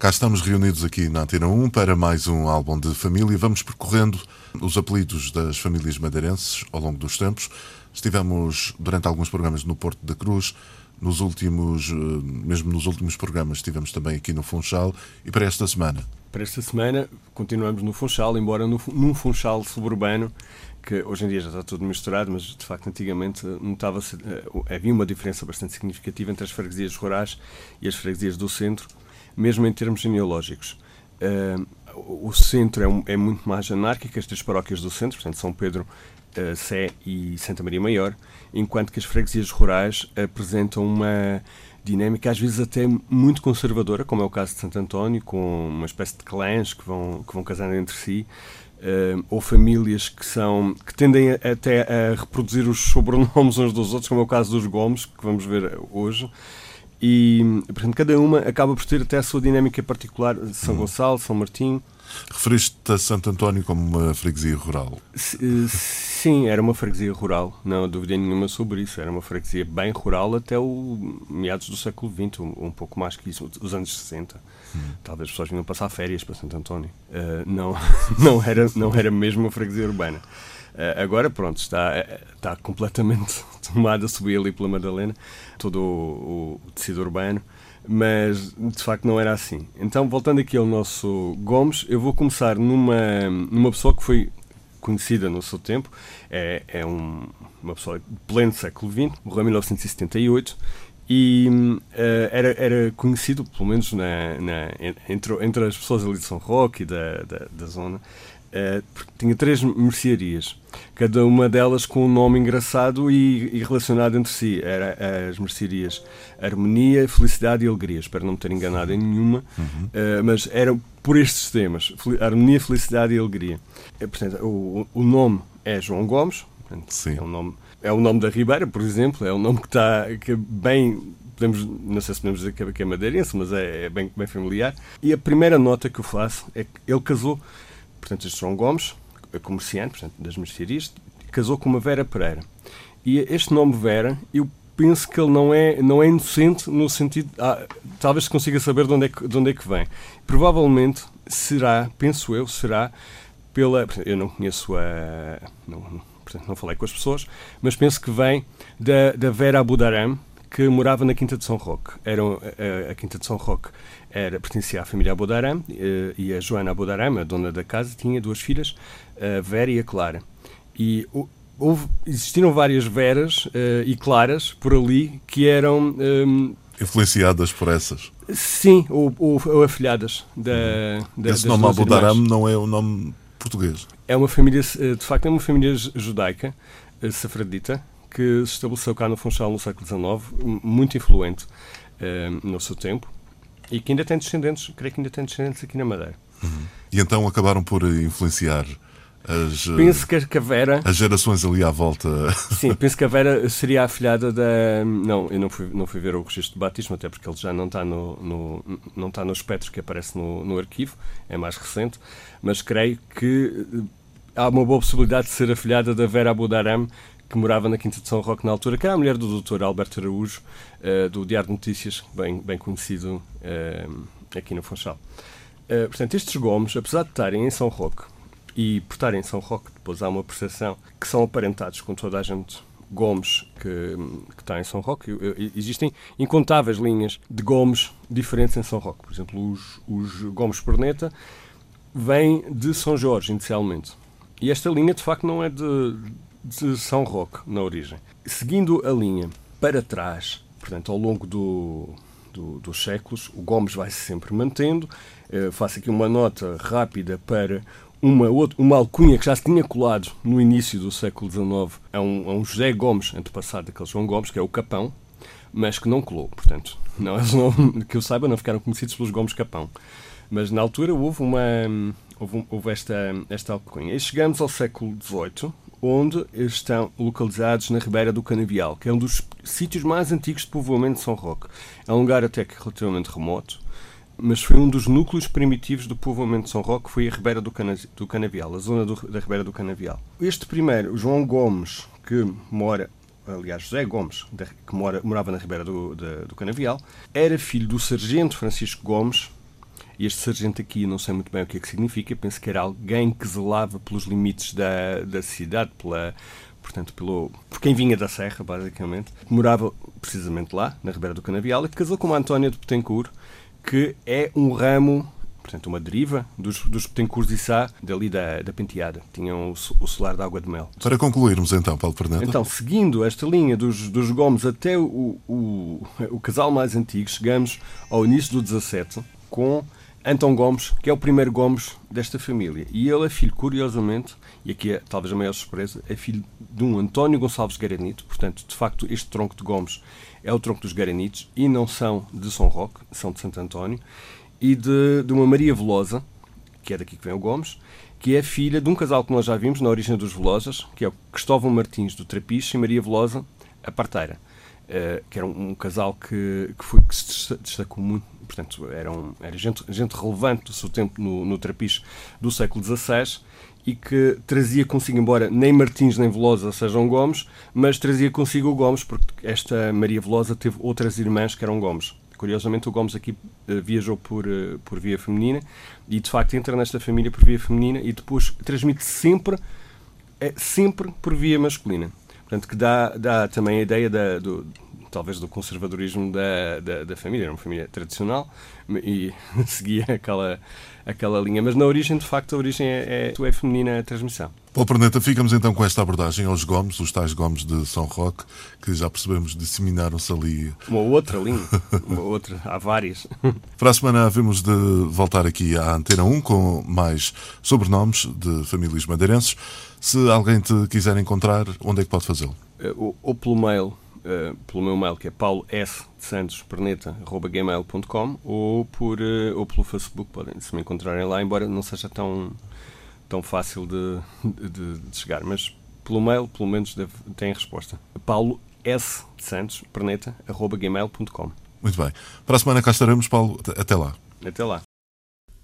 Cá estamos reunidos aqui na Antena 1 para mais um álbum de família. Vamos percorrendo os apelidos das famílias madeirenses ao longo dos tempos. Estivemos durante alguns programas no Porto da Cruz, nos últimos, eh, mesmo nos últimos programas, estivemos também aqui no Funchal e para esta semana. Para esta semana continuamos no Funchal, embora no, num Funchal suburbano, que hoje em dia já está tudo misturado, mas de facto antigamente notava-se, eh, havia uma diferença bastante significativa entre as freguesias rurais e as freguesias do centro, mesmo em termos genealógicos. Uh, o centro é, um, é, muito mais anárquico, as três paróquias do centro, portanto São Pedro, uh, Sé e Santa Maria Maior, enquanto que as freguesias rurais apresentam uma dinâmica às vezes até muito conservadora, como é o caso de Santo António, com uma espécie de clãs que vão, que vão casando entre si, uh, ou famílias que são que tendem até a reproduzir os sobrenomes uns dos outros, como é o caso dos Gomes, que vamos ver hoje. E, portanto, cada uma acaba por ter até a sua dinâmica particular. São uhum. Gonçalo, São Martinho, Referiste-te a Santo António como uma freguesia rural? Eh, sim, era uma freguesia rural, não há dúvida nenhuma sobre isso. Era uma freguesia bem rural até o meados do século XX, um, um pouco mais que isso, os anos 60. Hum. Talvez as pessoas vinham passar férias para Santo António. Uh, não, não, era, não era mesmo uma freguesia urbana. Uh, agora, pronto, está, está completamente tomada, subir ali pela Madalena, todo o, o tecido urbano mas de facto não era assim. Então, voltando aqui ao nosso Gomes, eu vou começar numa, numa pessoa que foi conhecida no seu tempo, é, é um, uma pessoa de pleno século XX, morreu em 1978 e uh, era, era conhecido, pelo menos na, na, entre, entre as pessoas ali de São Roque e da, da, da zona, Uh, tinha três mercearias, cada uma delas com um nome engraçado e, e relacionado entre si. Era as mercearias Harmonia, Felicidade e Alegria. Espero não me ter enganado em nenhuma, uhum. uh, mas eram por estes temas: Harmonia, Felicidade e Alegria. Uh, portanto, o, o nome é João Gomes, portanto, é o nome é o nome da Ribeira, por exemplo, é um nome que está que é bem podemos, não sei se podemos dizer que é, é madeirense, mas é, é bem, bem familiar. E a primeira nota que eu faço é que ele casou portanto, João Gomes, comerciante, portanto, das mercearias, casou com uma Vera Pereira. E este nome Vera, eu penso que ele não é, não é inocente no sentido. Ah, talvez se consiga saber de onde, é que, de onde é que vem. Provavelmente será, penso eu, será pela. Eu não conheço a. Não, portanto, não falei com as pessoas, mas penso que vem da, da Vera Abudaram, que morava na Quinta de São Roque. Era, a, a Quinta de São Roque era, pertencia à família Abodaram eh, e a Joana Abodaram, a dona da casa, tinha duas filhas, a Vera e a Clara. E houve, existiram várias Veras uh, e Claras por ali que eram. Um, ehm, Influenciadas por essas? Sim, ou, ou, ou afilhadas da, uhum. da Esse nome Abodaram não é um nome português? É uma família, eh, de facto, é uma família judaica, safradita, que se estabeleceu cá no Funchal no século XIX, muito influente uh, no seu tempo e que ainda tem descendentes, creio que ainda tem descendentes aqui na Madeira. Uhum. E então acabaram por influenciar as, penso que a Vera. As gerações ali à volta. Sim, penso que a Vera seria a afilhada da. Não, eu não fui, não fui ver o registro de batismo, até porque ele já não está no, no, não está no espectro que aparece no, no arquivo, é mais recente, mas creio que há uma boa possibilidade de ser afilhada da Vera Abudaram, que morava na Quinta de São Roque na altura, que era a mulher do Dr. Alberto Araújo, uh, do Diário de Notícias, bem, bem conhecido uh, aqui no Funchal. Uh, portanto, estes Gomes, apesar de estarem em São Roque e por estarem em São Roque, depois há uma percepção que são aparentados com toda a gente Gomes que, que está em São Roque. Existem incontáveis linhas de Gomes diferentes em São Roque. Por exemplo, os, os Gomes Perneta vêm de São Jorge, inicialmente. E esta linha, de facto, não é de, de São Roque, na origem. Seguindo a linha para trás, portanto, ao longo do, do, dos séculos, o Gomes vai se sempre mantendo. Uh, faço aqui uma nota rápida para uma, outra, uma alcunha que já se tinha colado no início do século XIX a um, a um José Gomes, antepassado daquele João Gomes, que é o Capão, mas que não colou. Portanto, não, não, que eu saiba, não ficaram conhecidos pelos Gomes Capão. Mas na altura houve uma houve, houve esta, esta alcunha. E chegamos ao século XVIII, onde estão localizados na Ribeira do Canavial, que é um dos sítios mais antigos de povoamento de São Roque. É um lugar até que relativamente remoto, mas foi um dos núcleos primitivos do povoamento de São Roque, foi a Ribeira do, Cana do Canavial, a zona do, da Ribeira do Canavial. Este primeiro, João Gomes, que mora aliás, José Gomes, que mora, morava na Ribeira do, do Canavial, era filho do sargento Francisco Gomes, e este sargento aqui, não sei muito bem o que é que significa, penso que era alguém que zelava pelos limites da, da cidade, pela, portanto, pelo, por quem vinha da Serra, basicamente. Morava precisamente lá, na Ribeira do Canavial, e casou com uma Antónia de Betancourt, que é um ramo portanto, uma deriva dos, dos Betancourt e Sá, dali da, da Penteada. Tinham o, o solar de água de mel. Para concluirmos então, Paulo Perneta. Então, seguindo esta linha dos, dos Gomes até o, o, o casal mais antigo, chegamos ao início do 17 com Antão Gomes, que é o primeiro Gomes desta família. E ele é filho, curiosamente, e aqui é talvez a maior surpresa, é filho de um António Gonçalves Garanito. Portanto, de facto, este tronco de Gomes é o tronco dos Garanitos e não são de São Roque, são de Santo António. E de, de uma Maria Velosa, que é daqui que vem o Gomes, que é filha de um casal que nós já vimos na origem dos Velosas, que é o Cristóvão Martins do Trapiche e Maria Velosa, a parteira. Uh, que era um, um casal que, que, foi, que se destacou muito, portanto, eram, era gente, gente relevante do seu tempo no, no trapiche do século XVI e que trazia consigo, embora nem Martins nem Velosa sejam Gomes, mas trazia consigo o Gomes, porque esta Maria Velosa teve outras irmãs que eram Gomes. Curiosamente, o Gomes aqui uh, viajou por, uh, por via feminina e, de facto, entra nesta família por via feminina e depois transmite sempre, é, sempre por via masculina. Portanto, que dá, dá também a ideia da, do, talvez do conservadorismo da, da, da, família. Era uma família tradicional e seguia aquela, aquela linha. Mas na origem, de facto, a origem é, é, é feminina a transmissão. Paulo Perneta, ficamos então com esta abordagem aos Gomes, os tais Gomes de São Roque, que já percebemos disseminaram-se ali. Uma outra linha, uma outra, há várias. Para a semana havemos de voltar aqui à Antena 1 com mais sobrenomes de famílias madeirenses. Se alguém te quiser encontrar, onde é que pode fazê-lo? Eh, ou pelo mail uh, pelo meu mail que é paulo s paulo.s.santosperneta.gmail.com ou, por, uh, ou pelo Facebook, podem se me encontrarem lá, embora não seja tão, tão fácil de, de, de chegar, mas pelo mail, pelo menos, deve, tem resposta. paulo s Perneta.gmail.com Muito bem. Para a semana cá estaremos, Paulo. Até lá. Até lá.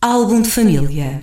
Álbum de família.